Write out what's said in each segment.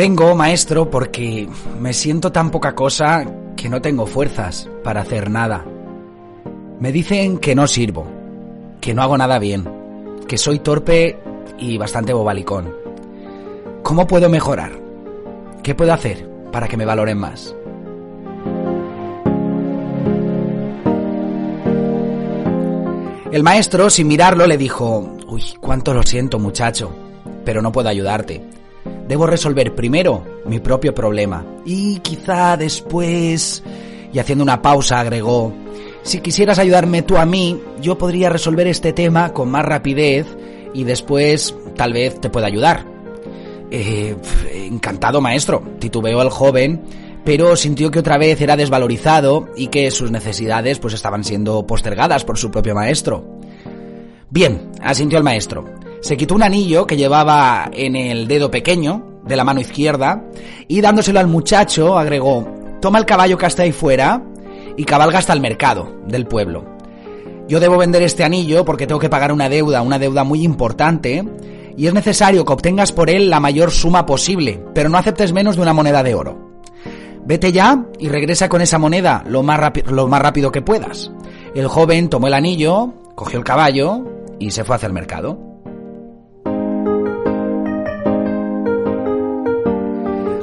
Vengo, maestro, porque me siento tan poca cosa que no tengo fuerzas para hacer nada. Me dicen que no sirvo, que no hago nada bien, que soy torpe y bastante bobalicón. ¿Cómo puedo mejorar? ¿Qué puedo hacer para que me valoren más? El maestro, sin mirarlo, le dijo, Uy, cuánto lo siento muchacho, pero no puedo ayudarte. Debo resolver primero mi propio problema y quizá después... Y haciendo una pausa agregó, si quisieras ayudarme tú a mí, yo podría resolver este tema con más rapidez y después tal vez te pueda ayudar. Eh, encantado, maestro, titubeó el joven, pero sintió que otra vez era desvalorizado y que sus necesidades pues estaban siendo postergadas por su propio maestro. Bien, asintió el maestro. Se quitó un anillo que llevaba en el dedo pequeño de la mano izquierda y dándoselo al muchacho agregó, toma el caballo que está ahí fuera y cabalga hasta el mercado del pueblo. Yo debo vender este anillo porque tengo que pagar una deuda, una deuda muy importante, y es necesario que obtengas por él la mayor suma posible, pero no aceptes menos de una moneda de oro. Vete ya y regresa con esa moneda lo más, lo más rápido que puedas. El joven tomó el anillo, cogió el caballo y se fue hacia el mercado.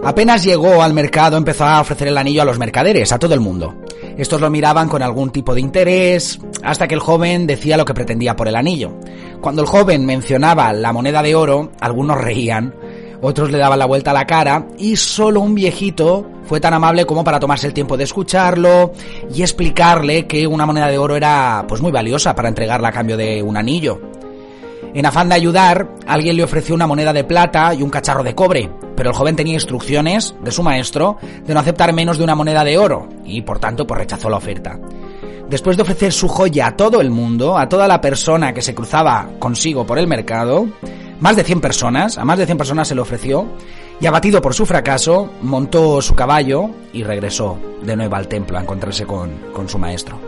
Apenas llegó al mercado empezó a ofrecer el anillo a los mercaderes, a todo el mundo. Estos lo miraban con algún tipo de interés, hasta que el joven decía lo que pretendía por el anillo. Cuando el joven mencionaba la moneda de oro, algunos reían, otros le daban la vuelta a la cara, y solo un viejito fue tan amable como para tomarse el tiempo de escucharlo y explicarle que una moneda de oro era pues muy valiosa para entregarla a cambio de un anillo. En afán de ayudar, alguien le ofreció una moneda de plata y un cacharro de cobre, pero el joven tenía instrucciones de su maestro de no aceptar menos de una moneda de oro y por tanto pues rechazó la oferta. Después de ofrecer su joya a todo el mundo, a toda la persona que se cruzaba consigo por el mercado, más de 100 personas, a más de 100 personas se le ofreció, y abatido por su fracaso, montó su caballo y regresó de nuevo al templo a encontrarse con, con su maestro.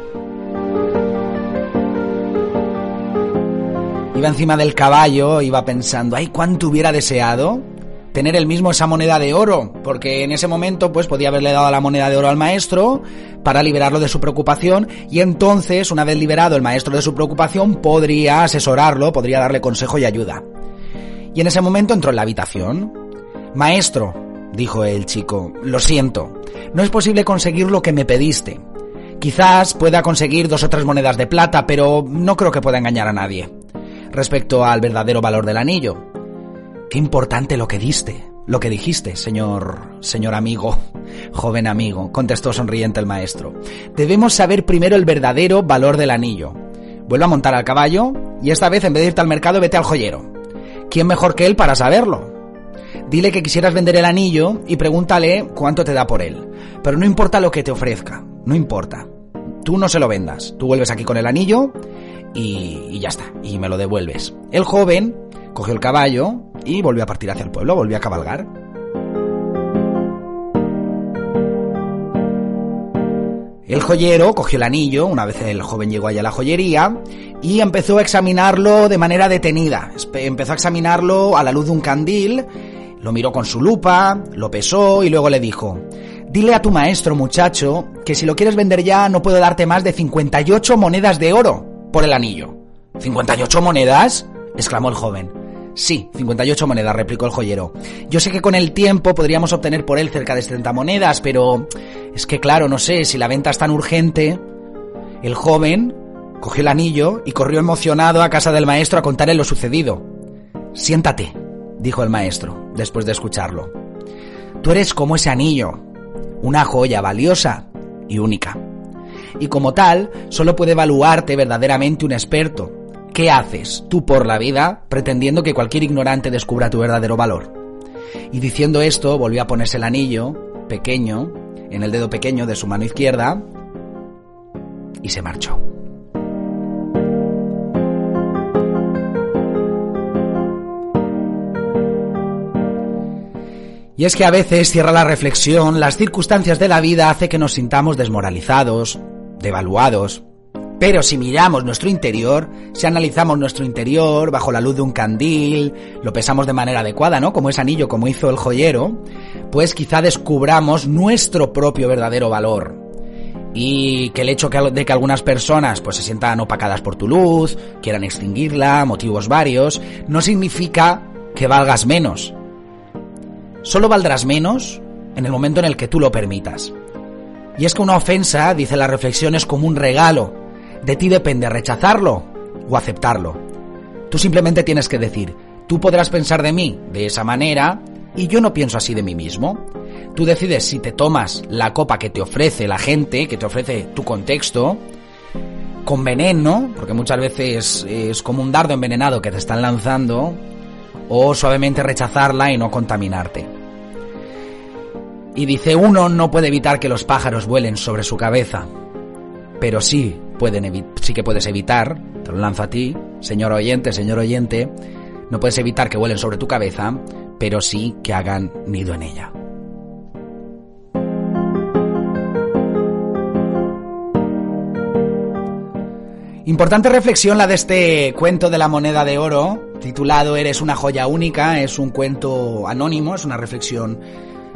Iba encima del caballo, iba pensando, ay, cuánto hubiera deseado tener el mismo esa moneda de oro, porque en ese momento pues podía haberle dado la moneda de oro al maestro para liberarlo de su preocupación y entonces, una vez liberado el maestro de su preocupación, podría asesorarlo, podría darle consejo y ayuda. Y en ese momento entró en la habitación, Maestro, dijo el chico, lo siento, no es posible conseguir lo que me pediste. Quizás pueda conseguir dos o tres monedas de plata, pero no creo que pueda engañar a nadie. Respecto al verdadero valor del anillo. Qué importante lo que diste, lo que dijiste, señor, señor amigo, joven amigo, contestó sonriente el maestro. Debemos saber primero el verdadero valor del anillo. Vuelve a montar al caballo y esta vez en vez de irte al mercado vete al joyero. ¿Quién mejor que él para saberlo? Dile que quisieras vender el anillo y pregúntale cuánto te da por él. Pero no importa lo que te ofrezca, no importa. Tú no se lo vendas, tú vuelves aquí con el anillo y, ya está, y me lo devuelves. El joven cogió el caballo y volvió a partir hacia el pueblo, volvió a cabalgar. El joyero cogió el anillo, una vez el joven llegó allá a la joyería, y empezó a examinarlo de manera detenida. Empezó a examinarlo a la luz de un candil lo miró con su lupa, lo pesó y luego le dijo, dile a tu maestro muchacho que si lo quieres vender ya no puedo darte más de 58 monedas de oro por el anillo. ¿58 monedas? exclamó el joven. Sí, 58 monedas, replicó el joyero. Yo sé que con el tiempo podríamos obtener por él cerca de 70 monedas, pero es que claro, no sé, si la venta es tan urgente... El joven cogió el anillo y corrió emocionado a casa del maestro a contarle lo sucedido. Siéntate, dijo el maestro, después de escucharlo. Tú eres como ese anillo, una joya valiosa y única. Y como tal, solo puede evaluarte verdaderamente un experto. ¿Qué haces tú por la vida pretendiendo que cualquier ignorante descubra tu verdadero valor? Y diciendo esto, volvió a ponerse el anillo, pequeño, en el dedo pequeño de su mano izquierda, y se marchó. Y es que a veces cierra la reflexión, las circunstancias de la vida hace que nos sintamos desmoralizados, devaluados, Pero si miramos nuestro interior, si analizamos nuestro interior bajo la luz de un candil, lo pesamos de manera adecuada, ¿no? Como ese anillo, como hizo el joyero, pues quizá descubramos nuestro propio verdadero valor. Y que el hecho de que algunas personas pues se sientan opacadas por tu luz, quieran extinguirla, motivos varios, no significa que valgas menos. Solo valdrás menos en el momento en el que tú lo permitas. Y es que una ofensa, dice la reflexión, es como un regalo de ti depende rechazarlo o aceptarlo. Tú simplemente tienes que decir, tú podrás pensar de mí de esa manera y yo no pienso así de mí mismo. Tú decides si te tomas la copa que te ofrece la gente, que te ofrece tu contexto, con veneno, porque muchas veces es como un dardo envenenado que te están lanzando, o suavemente rechazarla y no contaminarte. Y dice, uno no puede evitar que los pájaros vuelen sobre su cabeza, pero sí pueden sí que puedes evitar, te lo lanzo a ti, señor oyente, señor oyente, no puedes evitar que vuelen sobre tu cabeza, pero sí que hagan nido en ella. Importante reflexión la de este cuento de la moneda de oro, titulado Eres una joya única, es un cuento anónimo, es una reflexión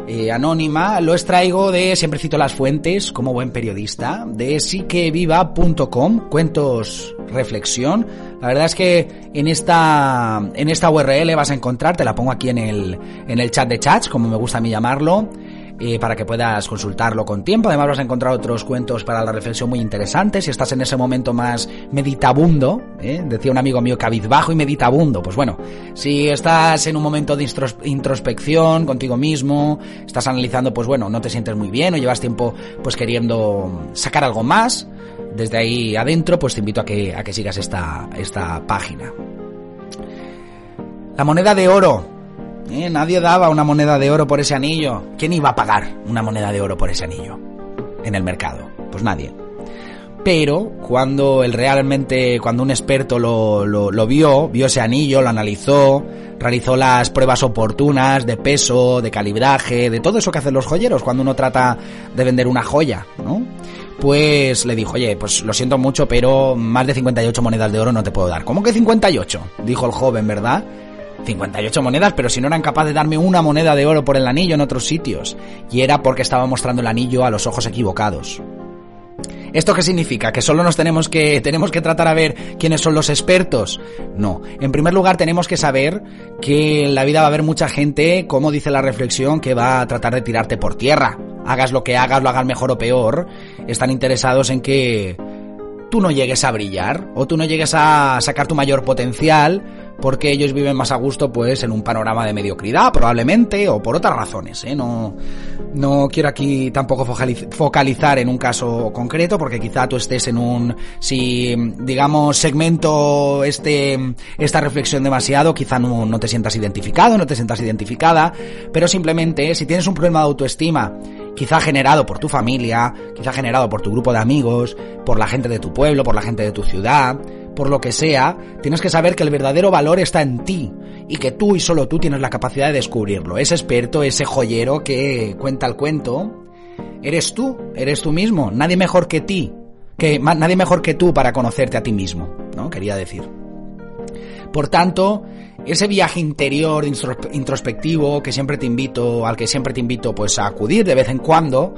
eh, anónima, lo extraigo de, siempre cito las fuentes como buen periodista, de siqueviva.com, cuentos reflexión. La verdad es que en esta, en esta URL vas a encontrar, te la pongo aquí en el, en el chat de chats, como me gusta a mí llamarlo, para que puedas consultarlo con tiempo. Además vas a encontrar otros cuentos para la reflexión muy interesantes. Si estás en ese momento más meditabundo, ¿eh? decía un amigo mío cabizbajo y meditabundo, pues bueno, si estás en un momento de introspección contigo mismo, estás analizando, pues bueno, no te sientes muy bien o llevas tiempo pues queriendo sacar algo más, desde ahí adentro, pues te invito a que, a que sigas esta, esta página. La moneda de oro, eh, nadie daba una moneda de oro por ese anillo. ¿Quién iba a pagar una moneda de oro por ese anillo? En el mercado. Pues nadie. Pero cuando el realmente, cuando un experto lo, lo, vio, vio ese anillo, lo analizó, realizó las pruebas oportunas de peso, de calibraje, de todo eso que hacen los joyeros cuando uno trata de vender una joya, ¿no? Pues le dijo, oye, pues lo siento mucho, pero más de 58 monedas de oro no te puedo dar. ¿Cómo que 58? Dijo el joven, ¿verdad? 58 monedas, pero si no eran capaces de darme una moneda de oro por el anillo en otros sitios. Y era porque estaba mostrando el anillo a los ojos equivocados. ¿Esto qué significa? ¿Que solo nos tenemos que, tenemos que tratar a ver quiénes son los expertos? No. En primer lugar, tenemos que saber que en la vida va a haber mucha gente, como dice la reflexión, que va a tratar de tirarte por tierra. Hagas lo que hagas, lo hagas mejor o peor, están interesados en que tú no llegues a brillar o tú no llegues a sacar tu mayor potencial porque ellos viven más a gusto pues en un panorama de mediocridad probablemente o por otras razones ¿eh? no no quiero aquí tampoco focalizar en un caso concreto porque quizá tú estés en un si digamos segmento este esta reflexión demasiado quizá no, no te sientas identificado no te sientas identificada pero simplemente si tienes un problema de autoestima quizá generado por tu familia quizá generado por tu grupo de amigos por la gente de tu pueblo por la gente de tu ciudad por lo que sea, tienes que saber que el verdadero valor está en ti y que tú y solo tú tienes la capacidad de descubrirlo. Ese experto, ese joyero que cuenta el cuento, eres tú, eres tú mismo, nadie mejor que ti, que nadie mejor que tú para conocerte a ti mismo, ¿no? Quería decir. Por tanto, ese viaje interior introspectivo que siempre te invito, al que siempre te invito pues a acudir de vez en cuando,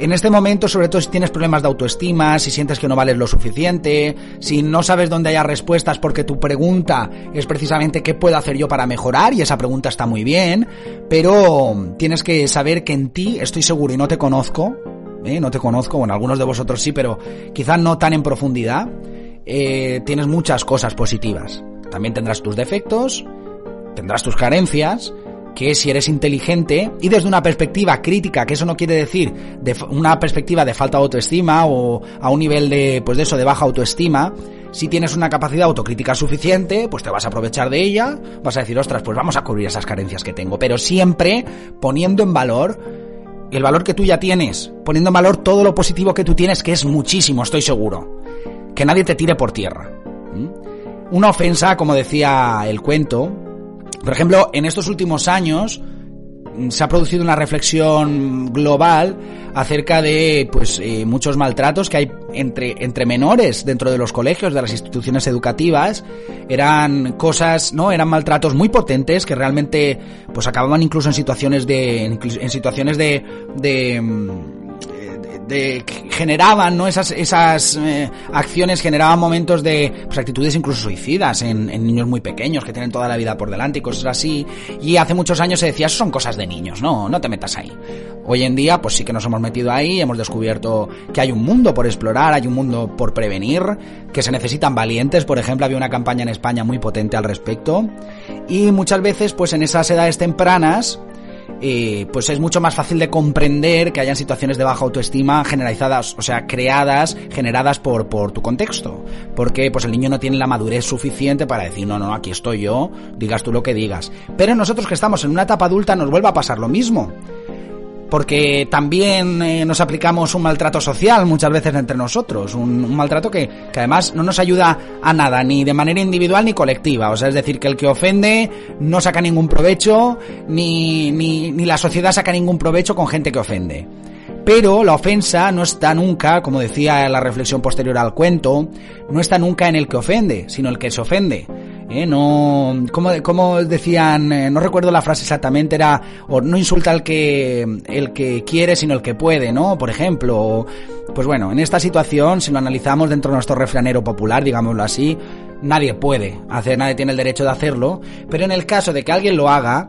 en este momento, sobre todo si tienes problemas de autoestima, si sientes que no vales lo suficiente, si no sabes dónde haya respuestas porque tu pregunta es precisamente qué puedo hacer yo para mejorar, y esa pregunta está muy bien, pero tienes que saber que en ti estoy seguro y no te conozco, ¿eh? no te conozco, bueno, algunos de vosotros sí, pero quizás no tan en profundidad, eh, tienes muchas cosas positivas. También tendrás tus defectos, tendrás tus carencias, que si eres inteligente y desde una perspectiva crítica, que eso no quiere decir de una perspectiva de falta de autoestima o a un nivel de, pues de eso, de baja autoestima, si tienes una capacidad autocrítica suficiente, pues te vas a aprovechar de ella, vas a decir, ostras, pues vamos a cubrir esas carencias que tengo, pero siempre poniendo en valor el valor que tú ya tienes, poniendo en valor todo lo positivo que tú tienes, que es muchísimo, estoy seguro. Que nadie te tire por tierra. Una ofensa, como decía el cuento, por ejemplo, en estos últimos años mm, se ha producido una reflexión global acerca de pues eh, muchos maltratos que hay entre, entre menores dentro de los colegios, de las instituciones educativas. Eran cosas, ¿no? Eran maltratos muy potentes que realmente pues acababan incluso en situaciones de en situaciones de, de generaban, ¿no? Esas, esas eh, acciones generaban momentos de pues, actitudes incluso suicidas en, niños muy pequeños que tienen toda la vida por delante y cosas así. Y hace muchos años se decía, eso son cosas de niños, no, no te metas ahí. Hoy en día, pues sí que nos hemos metido ahí, hemos descubierto que hay un mundo por explorar, hay un mundo por prevenir, que se necesitan valientes, por ejemplo, había una campaña en España muy potente al respecto. Y muchas veces, pues en esas edades tempranas, pues es mucho más fácil de comprender que hayan situaciones de baja autoestima generalizadas, o sea, creadas, generadas por, por tu contexto. Porque pues el niño no tiene la madurez suficiente para decir, no, no, aquí estoy yo, digas tú lo que digas. Pero nosotros que estamos en una etapa adulta nos vuelve a pasar lo mismo porque también eh, nos aplicamos un maltrato social muchas veces entre nosotros, un, maltrato que, que, además no nos ayuda a nada, ni de manera individual ni colectiva, o sea, es decir, que el que ofende no saca ningún provecho, ni, ni, ni la sociedad saca ningún provecho con gente que ofende. Pero la ofensa no está nunca, como decía la reflexión posterior al cuento, no está nunca en el que ofende, sino el que se ofende. ¿Eh? No, como, como decían, eh, no recuerdo la frase exactamente, era, o no insulta al que, el que quiere, sino el que puede, ¿no? Por ejemplo, pues bueno, en esta situación, si lo analizamos dentro de nuestro refranero popular, digámoslo así, nadie puede hacer, nadie tiene el derecho de hacerlo, pero en el caso de que alguien lo haga,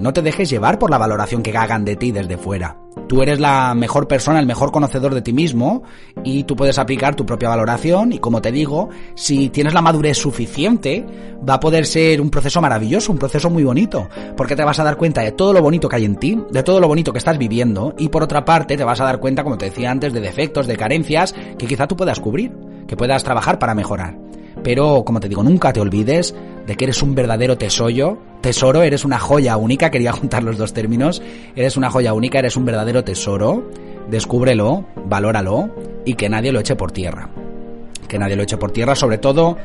no te dejes llevar por la valoración que hagan de ti desde fuera. Tú eres la mejor persona, el mejor conocedor de ti mismo y tú puedes aplicar tu propia valoración y como te digo, si tienes la madurez suficiente, va a poder ser un proceso maravilloso, un proceso muy bonito, porque te vas a dar cuenta de todo lo bonito que hay en ti, de todo lo bonito que estás viviendo y por otra parte te vas a dar cuenta, como te decía antes, de defectos, de carencias que quizá tú puedas cubrir, que puedas trabajar para mejorar. Pero, como te digo, nunca te olvides de que eres un verdadero tesoro, tesoro, eres una joya única, quería juntar los dos términos, eres una joya única, eres un verdadero tesoro, descúbrelo, valóralo y que nadie lo eche por tierra. Que nadie lo eche por tierra, sobre todo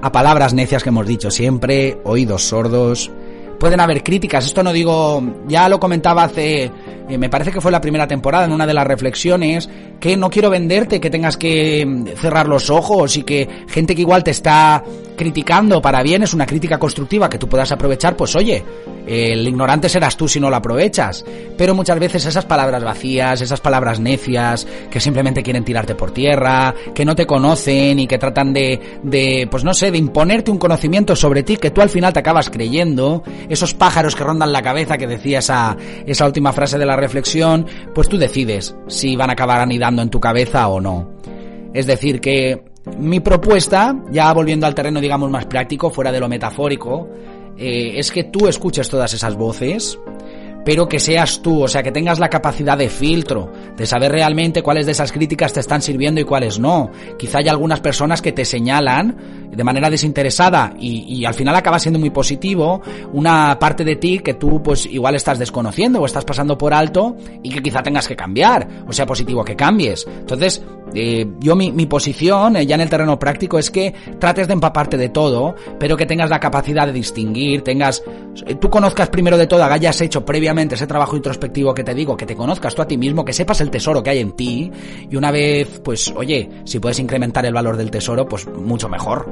a palabras necias que hemos dicho siempre, oídos sordos, pueden haber críticas. Esto no digo, ya lo comentaba hace, eh, me parece que fue la primera temporada en una de las reflexiones, que no quiero venderte, que tengas que mm, cerrar los ojos y que gente que igual te está criticando para bien es una crítica constructiva que tú puedas aprovechar, pues oye, el ignorante serás tú si no lo aprovechas. Pero muchas veces esas palabras vacías, esas palabras necias, que simplemente quieren tirarte por tierra, que no te conocen y que tratan de, de, pues no sé, de imponerte un conocimiento sobre ti que tú al final te acabas creyendo, esos pájaros que rondan la cabeza que decía esa, esa última frase de la reflexión, pues tú decides si van a acabar anidando en tu cabeza o no. Es decir, que mi propuesta, ya volviendo al terreno digamos más práctico, fuera de lo metafórico, eh, es que tú escuches todas esas voces, pero que seas tú, o sea, que tengas la capacidad de filtro, de saber realmente cuáles de esas críticas te están sirviendo y cuáles no. Quizá hay algunas personas que te señalan de manera desinteresada y, y, al final acaba siendo muy positivo una parte de ti que tú pues igual estás desconociendo o estás pasando por alto y que quizá tengas que cambiar, o sea positivo que cambies. Entonces, eh, yo mi, posición eh, ya en el terreno práctico es que trates de empaparte de todo, pero que tengas la capacidad de distinguir, tengas, eh, tú conozcas primero de todo, hayas hecho previamente ese trabajo introspectivo que te digo, que te conozcas tú a ti mismo, que sepas el tesoro que hay en ti y una vez, pues, oye, si puedes incrementar el valor del tesoro, pues mucho mejor,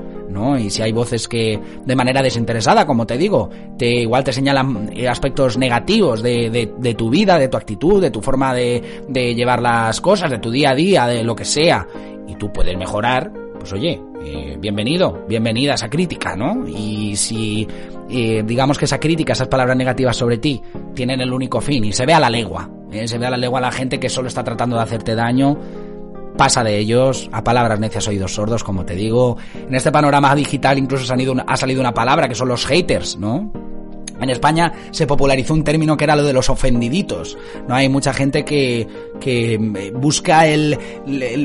Y si hay voces que de manera desinteresada, como te digo, te igual te señalan aspectos negativos de, de, de tu vida, de tu actitud, de tu forma de, de llevar las cosas, de tu día a día, de lo que sea, y tú puedes mejorar, pues oye, eh, bienvenido, bienvenida a esa crítica, ¿no? Y si eh, digamos que esa crítica, esas palabras negativas sobre ti, tienen el único fin y se ve a la legua, ¿eh? se ve a la legua a la gente que solo está tratando de hacerte daño, pasa de ellos a palabras necias oídos sordos, como te digo. En este panorama digital incluso ha salido una palabra que son los haters, ¿no? En España se popularizó un término que era lo de los ofendiditos. No hay mucha gente que, que eh, busca el,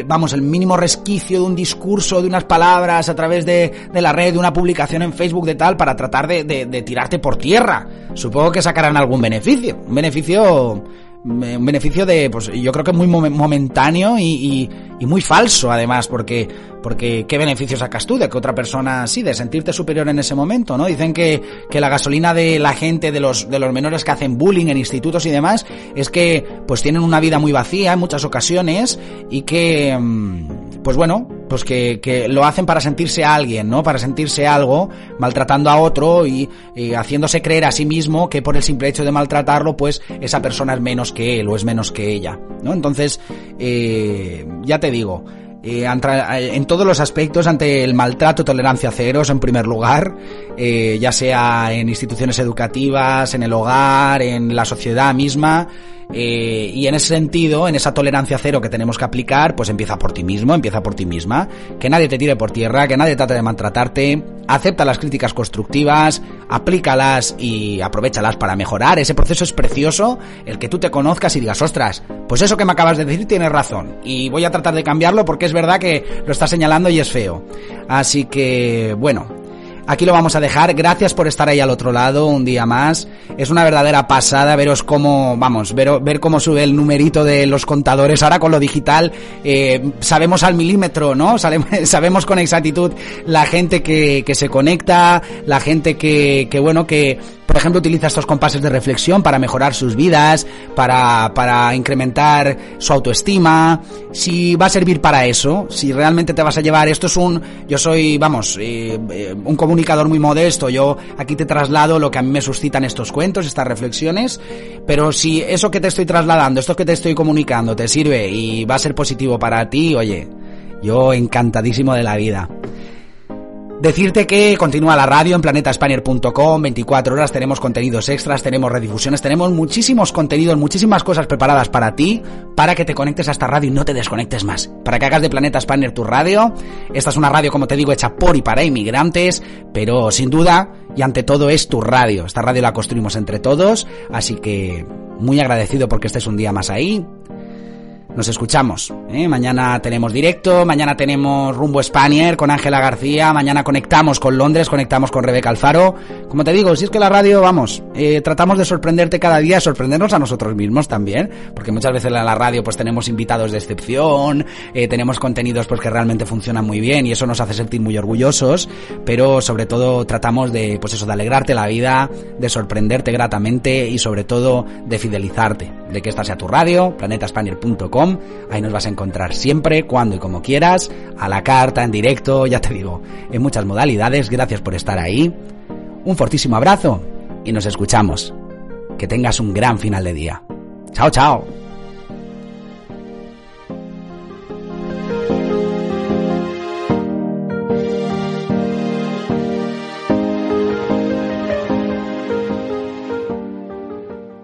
vamos, el mínimo resquicio de un discurso, de unas palabras a través de, de la red, de una publicación en Facebook de tal, para tratar de, de, de tirarte por tierra. Supongo que sacarán algún beneficio. Un beneficio un beneficio de, pues yo creo que muy momentáneo y, y, muy falso además, porque, porque ¿qué beneficio sacas tú de que otra persona, sí, de sentirte superior en ese momento, ¿no? Dicen que, que la gasolina de la gente, de los, de los menores que hacen bullying en institutos y demás, es que pues tienen una vida muy vacía en muchas ocasiones y que, mm, pues bueno, pues que, que lo hacen para sentirse alguien, ¿no? Para sentirse algo, maltratando a otro y, y haciéndose creer a sí mismo que por el simple hecho de maltratarlo, pues esa persona es menos que él o es menos que ella, ¿no? Entonces, eh, ya te digo, eh, en todos los aspectos ante el maltrato, tolerancia cero, en primer lugar, eh, ya sea en instituciones educativas, en el hogar, en la sociedad misma, eh, y en ese sentido, en esa tolerancia cero que tenemos que aplicar, pues empieza por ti mismo, empieza por ti misma. Que nadie te tire por tierra, que nadie trate de maltratarte. Acepta las críticas constructivas, aplícalas y aprovechalas para mejorar. Ese proceso es precioso, el que tú te conozcas y digas, ostras, pues eso que me acabas de decir tiene razón. Y voy a tratar de cambiarlo porque es verdad que lo está señalando y es feo. Así que, bueno, Aquí lo vamos a dejar. Gracias por estar ahí al otro lado un día más. Es una verdadera pasada veros cómo, vamos, ver, ver cómo sube el numerito de los contadores. Ahora con lo digital eh, sabemos al milímetro, ¿no? Sabemos con exactitud la gente que, que se conecta, la gente que, que bueno, que por ejemplo, utiliza estos compases de reflexión para mejorar sus vidas, para, para incrementar su autoestima. Si va a servir para eso, si realmente te vas a llevar, esto es un, yo soy, vamos, eh, eh, un comunicador muy modesto, yo aquí te traslado lo que a mí me suscitan estos cuentos, estas reflexiones, pero si eso que te estoy trasladando, esto que te estoy comunicando te sirve y va a ser positivo para ti, oye, yo encantadísimo de la vida. Decirte que continúa la radio en planetaspanier.com, 24 horas, tenemos contenidos extras, tenemos redifusiones, tenemos muchísimos contenidos, muchísimas cosas preparadas para ti, para que te conectes a esta radio y no te desconectes más, para que hagas de Planeta Spanier tu radio. Esta es una radio, como te digo, hecha por y para inmigrantes, pero sin duda y ante todo es tu radio. Esta radio la construimos entre todos, así que muy agradecido porque estés un día más ahí. Nos escuchamos. ¿eh? Mañana tenemos directo, mañana tenemos Rumbo Spanier con Ángela García, mañana conectamos con Londres, conectamos con Rebeca Alfaro. Como te digo, si es que la radio, vamos, eh, tratamos de sorprenderte cada día, sorprendernos a nosotros mismos también, porque muchas veces en la radio pues tenemos invitados de excepción, eh, tenemos contenidos pues que realmente funcionan muy bien y eso nos hace sentir muy orgullosos, pero sobre todo tratamos de, pues eso, de alegrarte la vida, de sorprenderte gratamente y sobre todo de fidelizarte, de que esta sea tu radio, planetaspanier.com Ahí nos vas a encontrar siempre, cuando y como quieras, a la carta, en directo, ya te digo, en muchas modalidades. Gracias por estar ahí. Un fortísimo abrazo y nos escuchamos. Que tengas un gran final de día. Chao, chao.